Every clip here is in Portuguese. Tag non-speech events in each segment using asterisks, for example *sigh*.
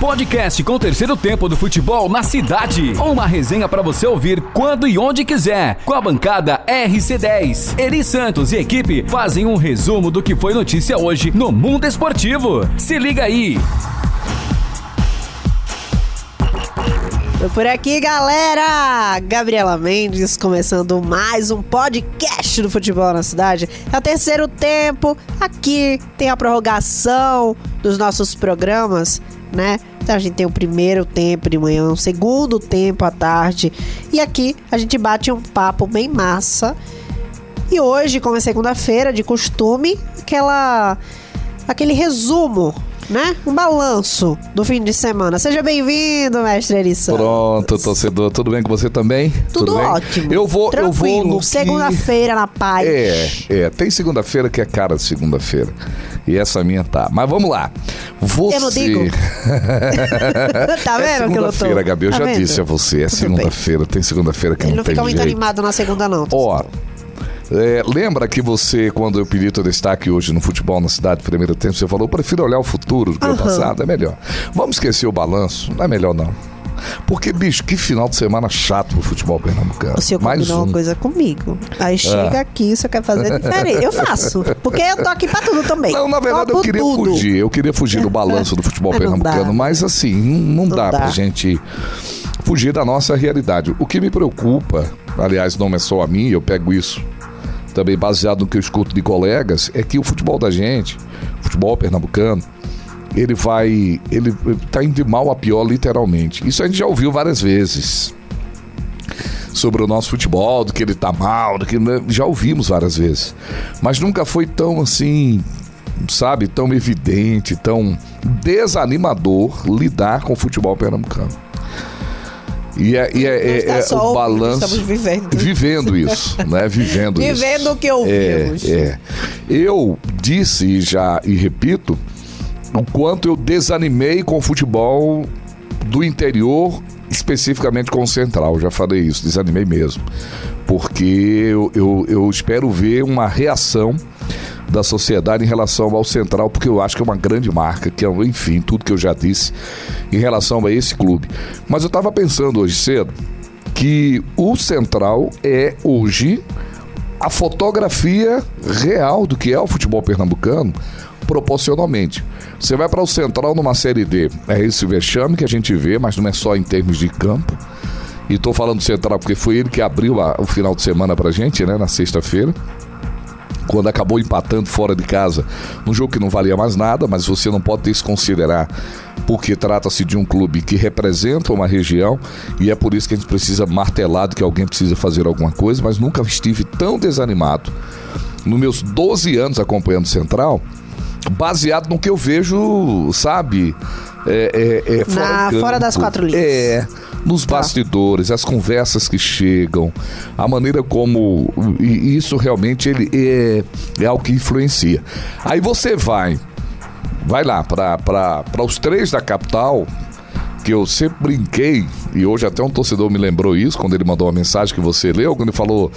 Podcast com o terceiro tempo do futebol na cidade. Uma resenha para você ouvir quando e onde quiser. Com a bancada RC10. Eri Santos e equipe fazem um resumo do que foi notícia hoje no mundo esportivo. Se liga aí. Tô por aqui, galera! Gabriela Mendes, começando mais um podcast do futebol na cidade. É o terceiro tempo. Aqui tem a prorrogação dos nossos programas, né? Então a gente tem o primeiro tempo de manhã, o segundo tempo à tarde. E aqui a gente bate um papo bem massa. E hoje, como é segunda-feira, de costume, aquela aquele resumo né? Um balanço do fim de semana. Seja bem-vindo, mestre Erissa. Pronto, torcedor. Tudo bem com você também? Tudo, Tudo ótimo. Eu vou, eu vou no Segunda-feira na paz. É, é. Tem segunda-feira que é cara de segunda-feira. E essa minha tá. Mas vamos lá. Você. Eu não digo. *laughs* tá vendo é que eu tô? Segunda-feira, Gabi. Eu tá já vendo? disse a você. É segunda-feira. Tem segunda-feira que Ele não, não tem fica muito jeito. animado na segunda, não. Ó, é, lembra que você, quando eu pedi teu destaque hoje no futebol na cidade, primeiro tempo, você falou: eu prefiro olhar o futuro do que o Aham. passado, é melhor. Vamos esquecer o balanço? Não é melhor, não. Porque, bicho, que final de semana chato pro futebol pernambucano. O senhor Mais combinou um. uma coisa comigo. Aí chega aqui, o senhor quer fazer *laughs* diferente. Eu faço. Porque eu tô aqui pra tudo também. Não, na verdade eu queria tudo. fugir. Eu queria fugir do balanço do futebol *laughs* não pernambucano, dá. mas assim, não, não dá, dá. pra gente fugir da nossa realidade. O que me preocupa, aliás, não é só a mim, eu pego isso também baseado no que eu escuto de colegas, é que o futebol da gente, futebol pernambucano, ele vai. Ele tá indo de mal a pior, literalmente. Isso a gente já ouviu várias vezes. Sobre o nosso futebol, do que ele tá mal, do que. né, Já ouvimos várias vezes. Mas nunca foi tão assim. Sabe, tão evidente, tão desanimador lidar com o futebol pernambucano. E é, e é- é- é só o balanço. estamos vivendo. Vivendo *laughs* isso, né? Vivendo isso. Vivendo o que ouvimos. É, é. Eu disse e já e repito o quanto eu desanimei com o futebol do interior, especificamente com o Central. Já falei isso, desanimei mesmo. Porque eu, eu, eu espero ver uma reação da sociedade em relação ao Central, porque eu acho que é uma grande marca, que é, enfim, tudo que eu já disse em relação a esse clube. Mas eu estava pensando hoje cedo que o Central é hoje a fotografia real do que é o futebol pernambucano proporcionalmente. Você vai para o Central numa Série D, é esse vexame que a gente vê, mas não é só em termos de campo. E estou falando do Central porque foi ele que abriu a- o final de semana pra gente, né, na sexta-feira. Quando acabou empatando fora de casa, num jogo que não valia mais nada, mas você não pode desconsiderar, porque trata-se de um clube que representa uma região e é por isso que a gente precisa martelar que alguém precisa fazer alguma coisa, mas nunca estive tão desanimado nos meus 12 anos acompanhando Central, baseado no que eu vejo, sabe? É, é, é, Na- o campo. fora das quatro linhas. É, nos Tá. bastidores, as conversas que chegam, a maneira como. E isso realmente ele é, é algo que influencia. Aí você vai, vai lá para os três da capital, que eu sempre brinquei, e hoje até um torcedor me lembrou isso, quando ele mandou uma mensagem que você leu, quando ele falou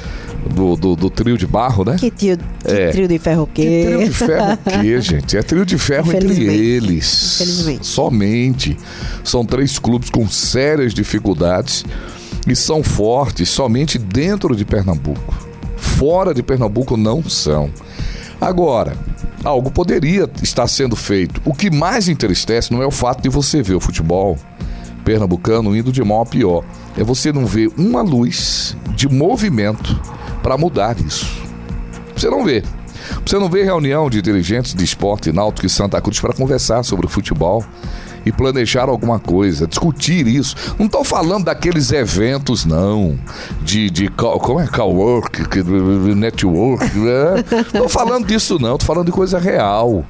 do, do, do trio de barro, né? Que trio, que É. trio de ferro Que quê? trio de ferro o *laughs* quê, gente? É trio de ferro entre eles. Infelizmente. Somente. São três clubes com sérias dificuldades e são fortes somente dentro de Pernambuco. Fora de Pernambuco não são. Agora, algo poderia estar sendo feito. O que mais entristece não é o fato de você ver o futebol pernambucano indo de mal a pior. É você não ver uma luz de movimento para mudar isso. Você não vê. Você não vê reunião de dirigentes de esporte náutico e Santa Cruz para conversar sobre o futebol e planejar alguma coisa, discutir isso. Não estou falando daqueles eventos, não, de, de co- como é cowork, network, né? Não falando disso, não. Estou falando de coisa real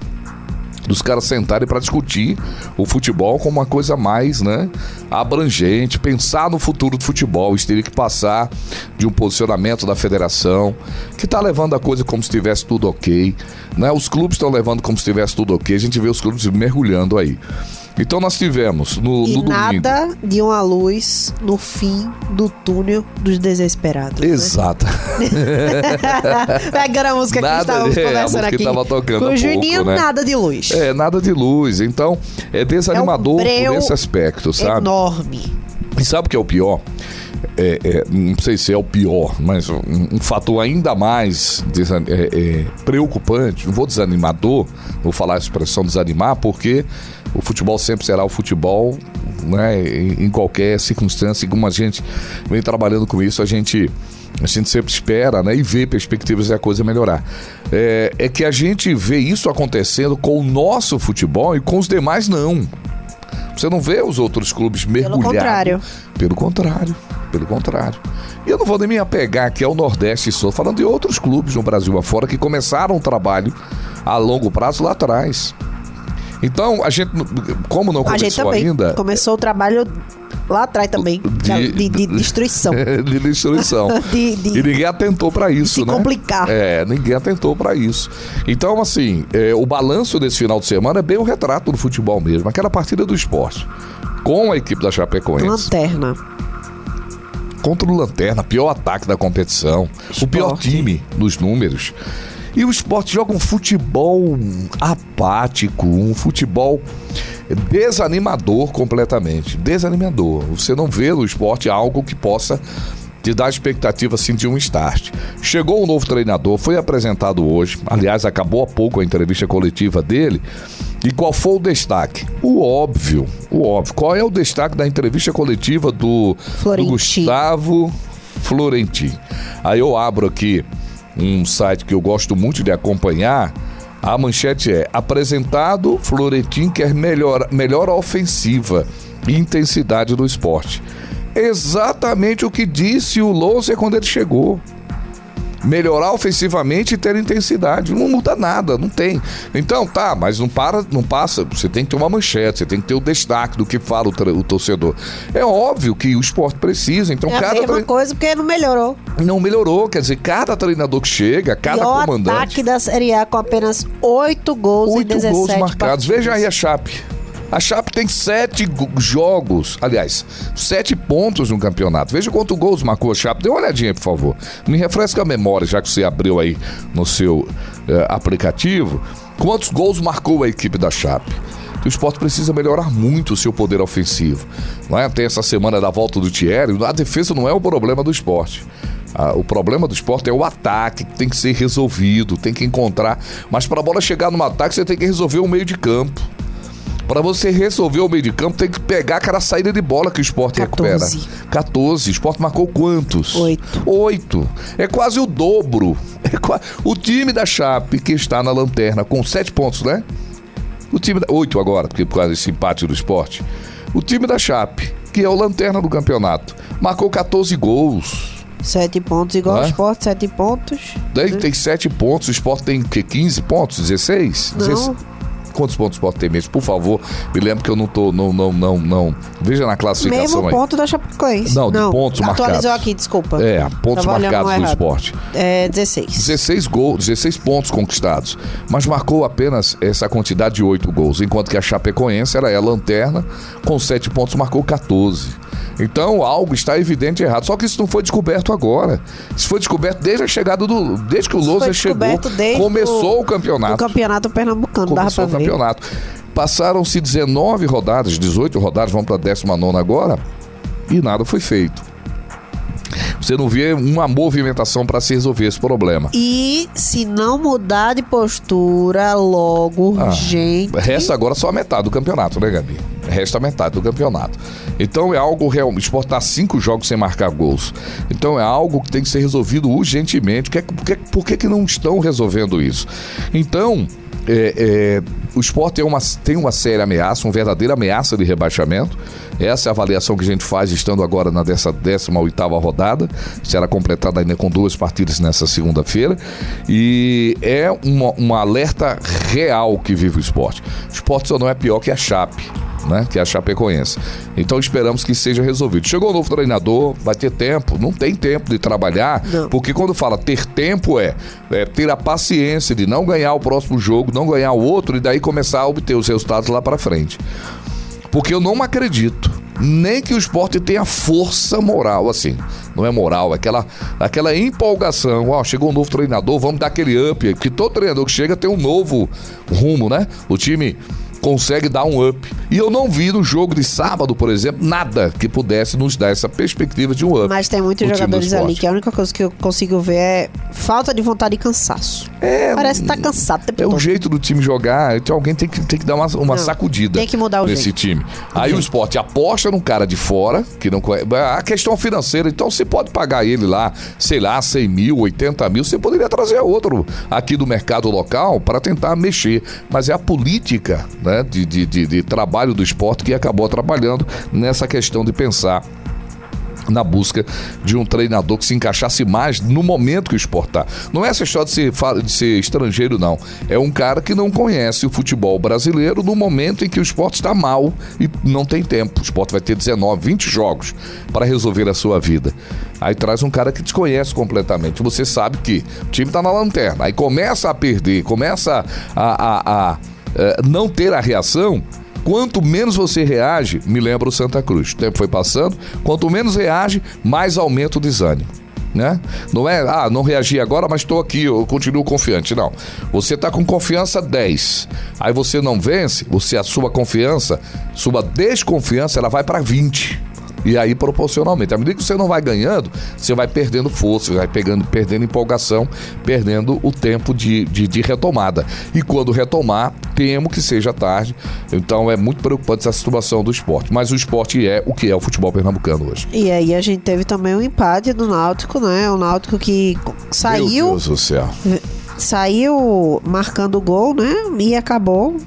dos caras sentarem para discutir o futebol como uma coisa mais, né, abrangente, pensar no futuro do futebol, isso teria que passar de um posicionamento da federação, que está levando a coisa como se estivesse tudo ok, né? Os clubes estão levando como se estivesse tudo ok, a gente vê os clubes mergulhando aí. Então nós tivemos no, E no domingo. nada de uma luz no fim do túnel dos desesperados. né? Exato. *laughs* Pegando a música que Nada- estávamos é, conversando música que aqui. tava tocando Com o Juninho, né? nada de luz. É, nada de luz. Então, é desanimador breu por esse aspecto, sabe? Enorme. E sabe o que é o pior? É, é, não sei se é o pior, mas um, um fator ainda mais desan- é, é, preocupante, não vou desanimador, vou falar a expressão desanimar, porque o futebol sempre será o futebol, né, em, em qualquer circunstância, e como a gente vem trabalhando com isso, a gente, a gente sempre espera né, e vê perspectivas de a coisa melhorar. É, é que a gente vê isso acontecendo com o nosso futebol e com os demais não. Você não vê os outros clubes mergulhados. contrário. Pelo contrário. Pelo contrário. E eu não vou nem me apegar aqui ao Nordeste só, falando de outros clubes no Brasil afora que começaram um trabalho a longo prazo lá atrás. Então, a gente, como não A gente começou também. ainda. Começou o trabalho lá atrás também. De- De, de destruição. de destruição. *laughs* *laughs* De- de- E ninguém atentou para isso, se né? complicar. É, ninguém atentou para isso. Então, assim, é, o balanço desse final de semana é bem o retrato do futebol mesmo. Aquela partida do esporte. Com a equipe da Chapecoense. Lanterna. contra o Lanterna, pior ataque da competição, o pior Esporte. time nos números. E o esporte joga um futebol apático, um futebol desanimador completamente. Desanimador. Você não vê no esporte algo que possa te dar expectativa assim de um start. Chegou um novo treinador, foi apresentado hoje. Aliás, acabou há pouco a entrevista coletiva dele. E qual foi o destaque? O óbvio, o óbvio. Qual é o destaque da entrevista coletiva do, do Florentino. Gustavo Florentin? Aí eu abro aqui um site que eu gosto muito de acompanhar. A manchete é: apresentado, Florentin quer melhor, melhor ofensiva e intensidade do esporte. Exatamente o que disse o Louser quando ele chegou. Melhorar ofensivamente e ter intensidade. Não muda nada, não tem. Então, tá, mas não para, não passa. Você tem que ter uma manchete, você tem que ter o destaque do que fala o, o torcedor. É óbvio que o esporte precisa, então É a cada mesma tre- coisa porque não melhorou. não melhorou. Quer dizer, cada treinador que chega, cada comandante. ataque da Série A com apenas 8 gols Oito 17 gols marcados. partidas. Veja aí a Chape. A Chape tem sete go- jogos, aliás, sete pontos no campeonato. Veja quantos gols marcou a Chape. Dê uma olhadinha, por favor. Me refresca a memória, já que você abriu aí no seu eh, aplicativo. Quantos gols marcou a equipe da Chape? O esporte precisa melhorar muito o seu poder ofensivo. Não é? Tem essa semana da volta do Thierry. A defesa não é o problema do esporte. Ah, o problema do esporte é o ataque, que tem que ser resolvido, tem que encontrar. Mas para a bola chegar no ataque, você tem que resolver o meio de campo. Para você resolver o meio de campo, tem que pegar aquela saída de bola que o esporte 14. recupera. 14. O esporte marcou quantos? Oito. Oito. É quase o dobro. *laughs* É qua- O time da Chape, que está na lanterna com sete pontos, né? O time da... Oito agora, porque por causa desse empate do esporte. O time da Chape, que é o lanterna do campeonato, marcou 14 gols. 7 pontos igual Não ao é? Sport, 7 pontos. Daí tem 7 pontos, o esporte tem o quê? 15 pontos? 16? Não. 16? Quantos pontos esporte tem mesmo? Por favor, me lembre que eu não tô. Não, não, não, não. Veja na classificação Mesmo aí. ponto da Chapecoense. Não, de pontos Atualizou marcados. aqui, desculpa. É, pontos Tava olhando marcados no do esporte. É 16. 16 gols, 16 pontos conquistados, mas marcou apenas essa quantidade de 8 gols, enquanto que a Chapecoense era a lanterna, com 7 pontos marcou 14. Então algo está evidente e errado. Só que isso não foi descoberto agora. Isso foi descoberto desde a chegada do. Desde que o Lousa chegou. Começou o- o campeonato. O campeonato pernambucano, Começou o ver. campeonato. Passaram-se 19 rodadas, 18 rodadas, vamos para a 19 agora, e nada foi feito. Você não vê uma movimentação para se resolver esse problema. E se não mudar de postura logo, Ah, gente. Resta agora só a metade do campeonato, né, Gabi? Resta a metade do campeonato. Então é algo real. O esporte está cinco jogos sem marcar gols. Então é algo que tem que ser resolvido urgentemente. Por que, por que, por que, que não estão resolvendo isso? Então. É, é, o esporte tem uma, tem uma séria ameaça, uma verdadeira ameaça de rebaixamento. Essa é a avaliação que a gente faz estando agora na dessa 18 rodada. Será completada ainda com duas partidas nessa segunda-feira. E é uma, um alerta real que vive o esporte. O esporte só não é pior que a Chape. Né, que é a Chapecoense. Então esperamos que seja resolvido. Chegou o novo treinador, vai ter tempo. Não tem tempo de trabalhar, Não. porque quando fala ter tempo é, é ter a paciência de não ganhar o próximo jogo, não ganhar o outro e daí começar a obter os resultados lá para frente. Porque eu não acredito nem que o esporte tenha força moral, assim. Não é moral, é aquela, aquela empolgação. Ó, chegou um novo treinador, vamos dar aquele up. Que todo treinador que chega tem um novo rumo, né? O time consegue dar um up. E eu não vi no jogo de sábado, por exemplo, nada que pudesse nos dar essa perspectiva de um up. Mas tem muitos jogadores ali que a única coisa que eu consigo ver é falta de vontade e cansaço. É, Parece que tá cansado É todo. o jeito do time jogar. Então alguém tem que, tem que dar uma, uma não, sacudida. Tem que mudar o nesse jeito. time. Aí o, o esporte aposta num cara de fora, que não conhece. A questão financeira, então você pode pagar ele lá, sei lá, 100 mil, 80 mil. Você poderia trazer outro aqui do mercado local para tentar mexer. Mas é a política, né? Né, de, de, de, de trabalho do esporte que acabou trabalhando nessa questão de pensar na busca de um treinador que se encaixasse mais no momento que o esporte está. Não é essa história de ser, de ser estrangeiro, não. É um cara que não conhece o futebol brasileiro no momento em que o esporte está mal e não tem tempo. O esporte vai ter 19, 20 jogos para resolver a sua vida. Aí traz um cara que desconhece completamente. Você sabe que o time está na lanterna. Aí começa a perder, começa a, a, a eh, não ter a reação, quanto menos você reage, me lembra o Santa Cruz. O tempo foi passando, quanto menos reage, mais aumenta o desânimo. Né? Não é, ah, não reagi agora, mas estou aqui, eu continuo confiante. Não. Você está com confiança 10. Aí você não vence, você a sua confiança, sua desconfiança, ela vai para 20. E aí, proporcionalmente, à medida que você não vai ganhando, você vai perdendo força, vai pegando, perdendo empolgação, perdendo o tempo de, de, de retomada. E quando retomar, temo que seja tarde. Então é muito preocupante essa situação do esporte. Mas o esporte é o que é o futebol pernambucano hoje. E aí a gente teve também o um empate do Náutico, né? O Náutico que saiu. Meu Deus do céu. Saiu marcando o gol, né? E acabou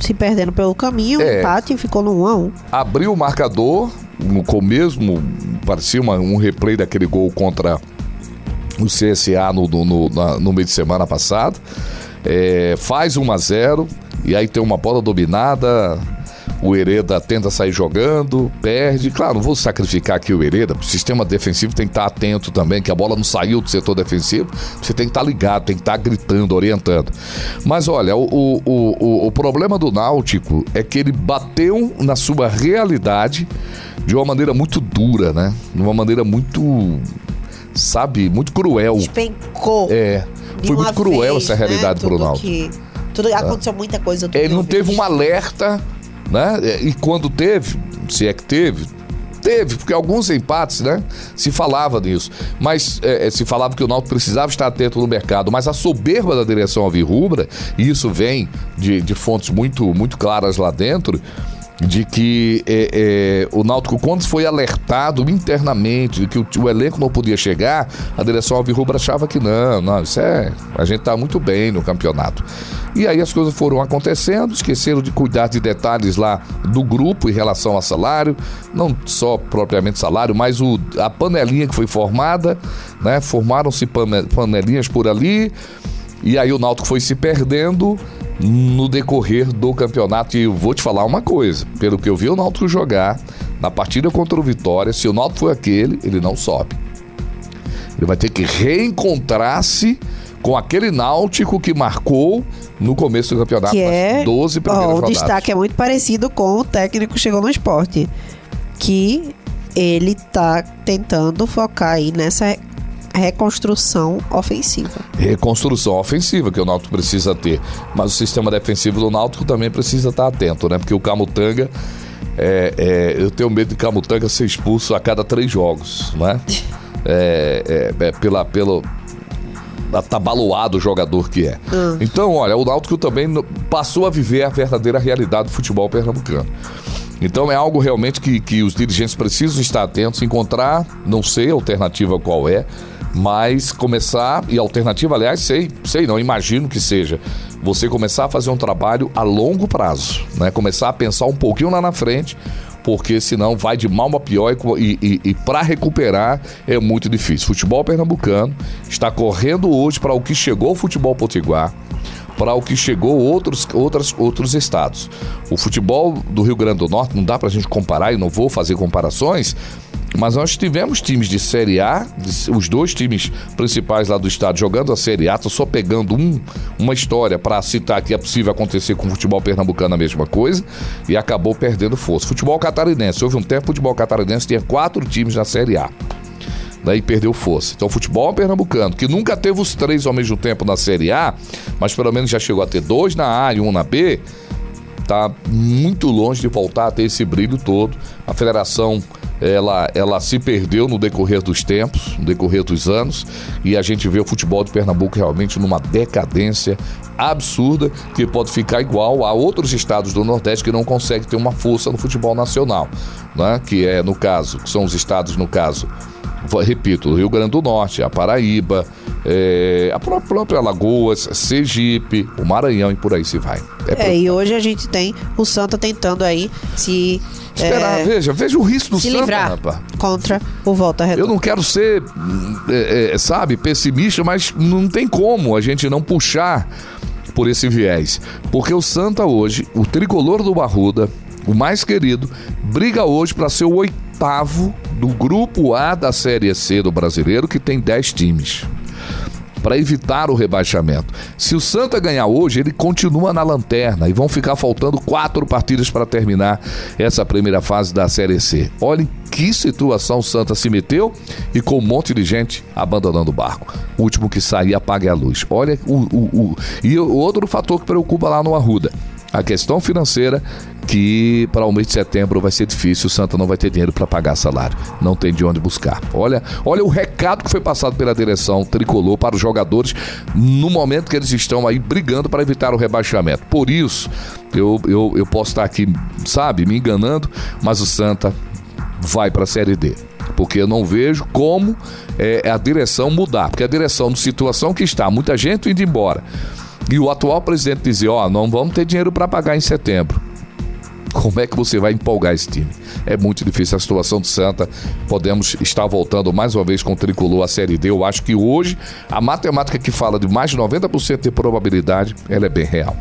se perdendo pelo caminho, é, empate e ficou no 1 a 1 Abriu o marcador, no mesmo, parecia uma, um replay daquele gol contra o CSA no, no, no, no meio de semana passado. É, faz 1 a 0 e aí tem uma bola dominada. O Hereda tenta sair jogando, perde. Claro, não vou sacrificar aqui o Hereda. O sistema defensivo tem que estar atento também, que a bola não saiu do setor defensivo. Você tem que estar ligado, tem que estar gritando, orientando. Mas olha, o, o, o, o problema do Náutico é que ele bateu na sua realidade de uma maneira muito dura, né? De uma maneira muito, sabe, muito cruel. Despencou. É. Foi muito cruel vez, essa realidade né? pro Náutico. Que, tudo, aconteceu muita coisa. Ele não teve um alerta, né? E quando teve, se é que teve, teve, porque alguns empates, né? Se falava disso. Mas é, é se falava que o Náutico precisava estar atento no mercado. Mas a soberba da direção alvirrubra, e isso vem de, de fontes muito, muito claras lá dentro, de que é, é, o Náutico, quando foi alertado internamente de que o, o, elenco não podia chegar, a direção Alvirrubra achava que não, não, isso é. A gente está muito bem no campeonato. E aí as coisas foram acontecendo, esqueceram de cuidar de detalhes lá do grupo em relação a salário, não só propriamente salário, mas o, a panelinha que foi formada, né? Formaram-se panelinhas por ali, e aí o Náutico foi se perdendo no decorrer do campeonato. E eu vou te falar uma coisa: pelo que eu vi o Náutico jogar na partida contra o Vitória, se o Náutico for aquele, ele não sobe. Ele vai ter que reencontrar-se com aquele Náutico que marcou no começo do campeonato, que é, 12 primeiras ó, O rodadas. destaque é muito parecido com o técnico que chegou no esporte, que ele tá tentando focar aí nessa reconstrução ofensiva. Reconstrução ofensiva que o Náutico precisa ter, mas o sistema defensivo do Náutico também precisa estar atento, né? Porque o Camutanga é, é, eu tenho medo de Camutanga ser expulso a cada três jogos, né? É, é, é pela, pelo atabaluado jogador que é. Hum. Então, olha, o Náutico também passou a viver a verdadeira realidade do futebol pernambucano. Então é algo realmente que, que os dirigentes precisam estar atentos, encontrar, não sei a alternativa qual é, mas começar, e alternativa, aliás, sei, sei não, imagino que seja, você começar a fazer um trabalho a longo prazo, né? Começar a pensar um pouquinho lá na frente, porque senão vai de mal a pior e, e, e para recuperar é muito difícil. Futebol pernambucano está correndo hoje para o que chegou o futebol potiguar, para o que chegou outros, outros, outros estados. O futebol do Rio Grande do Norte não dá para a gente comparar e não vou fazer comparações, Mas nós tivemos times de Série A, os dois times principais lá do estado jogando a Série A, tô só pegando um, uma história para citar que é possível acontecer com o futebol pernambucano a mesma coisa, e acabou perdendo força. Futebol catarinense, houve um tempo o futebol catarinense tinha quatro times na Série A. Daí perdeu força. Então, o futebol pernambucano, que nunca teve os três ao mesmo tempo na Série A, mas pelo menos já chegou a ter dois na A e um na B, tá muito longe de voltar a ter esse brilho todo. A federação ela, ela se perdeu no decorrer dos tempos, no decorrer dos anos, e a gente vê o futebol de Pernambuco realmente numa decadência absurda que pode ficar igual a outros estados do Nordeste que não conseguem ter uma força no futebol nacional, né? Que é no caso, que são os estados no caso repito, Rio Grande do Norte, a Paraíba, é, a pró- própria Alagoas, Sergipe, o Maranhão e por aí se vai. É, É, e hoje a gente tem o Santa tentando aí se, Esperar, é, veja, veja o risco do se Santa, livrar rapaz. contra o Volta Eu Redonda. não quero ser, hum, é, é, sabe, pessimista, mas não tem como a gente não puxar por esse viés. Porque o Santa hoje, o tricolor do Barruda, o mais querido, briga hoje para ser o oitavo do grupo A da Série C do brasileiro, que tem 10 times. Para evitar o rebaixamento. Se o Santa ganhar hoje, ele continua na lanterna e vão ficar faltando quatro partidas para terminar essa primeira fase da Série C. Olhem que situação o Santa se meteu e com um monte de gente abandonando o barco. O último que sair apague a luz. Olha o, o, o- e outro fator que preocupa lá no Arruda. A questão financeira, que para o mês de setembro vai ser difícil, o Santa não vai ter dinheiro para pagar salário. Não tem de onde buscar. Olha, olha o recado que foi passado pela direção tricolor para os jogadores no momento que eles estão aí brigando para evitar o rebaixamento. Por isso, eu, eu, eu posso estar aqui, sabe, me enganando, mas o Santa vai para a Série D. Porque eu não vejo como é, a direção mudar. Porque a direção, situação que está, muita gente indo embora. E o atual presidente dizer: Ó, não vamos ter dinheiro para pagar em setembro. Como é que você vai empolgar esse time? É muito difícil a situação do Santa. Podemos estar voltando mais uma vez com o tricolor à Série D. Eu acho que hoje a matemática que fala de mais de 90% de probabilidade, ela é bem real.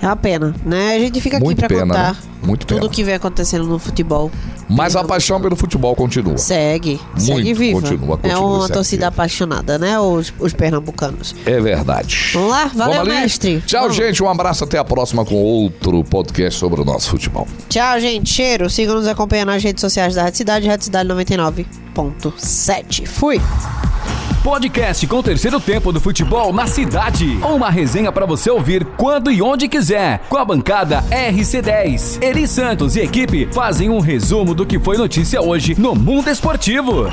É uma pena, né? A gente fica aqui Muito pra pena, contar né? Muito tudo pena. que vem acontecendo no futebol. Mas a paixão pelo futebol continua. Segue, segue Muito, viva. continua, é continua, uma segue torcida viva. apaixonada, né? Os, os pernambucanos. É verdade. Vamos lá? Valeu, Vamos mestre. Tchau, Vamos. gente. Um abraço. Até a próxima com outro podcast sobre o nosso futebol. Tchau, gente. Cheiro. Sigam nos acompanhando nas redes sociais da Rádio Cidade, Rádio Cidade 99.7. Fui. Podcast com o terceiro tempo do futebol na cidade. Uma resenha para você ouvir quando e onde quiser. Com a bancada RC10. Eri Santos e equipe fazem um resumo do que foi notícia hoje no mundo esportivo.